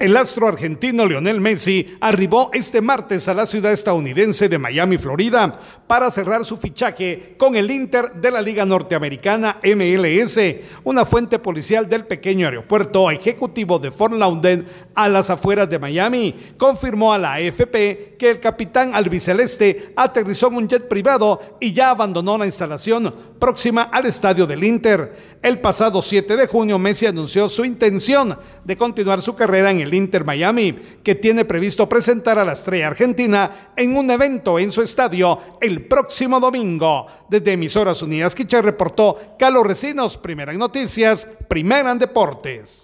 El astro argentino Lionel Messi arribó este martes a la ciudad estadounidense de Miami, Florida, para cerrar su fichaje con el Inter de la Liga Norteamericana MLS. Una fuente policial del pequeño aeropuerto ejecutivo de Fort Lauderdale, a las afueras de Miami, confirmó a la AFP que el capitán albiceleste aterrizó en un jet privado y ya abandonó la instalación próxima al estadio del Inter. El pasado 7 de junio, Messi anunció su intención de continuar su carrera en el Inter Miami, que tiene previsto presentar a la estrella argentina en un evento en su estadio el próximo domingo. Desde Emisoras Unidas Quiche reportó Carlos Recinos, primera en noticias, primera en deportes.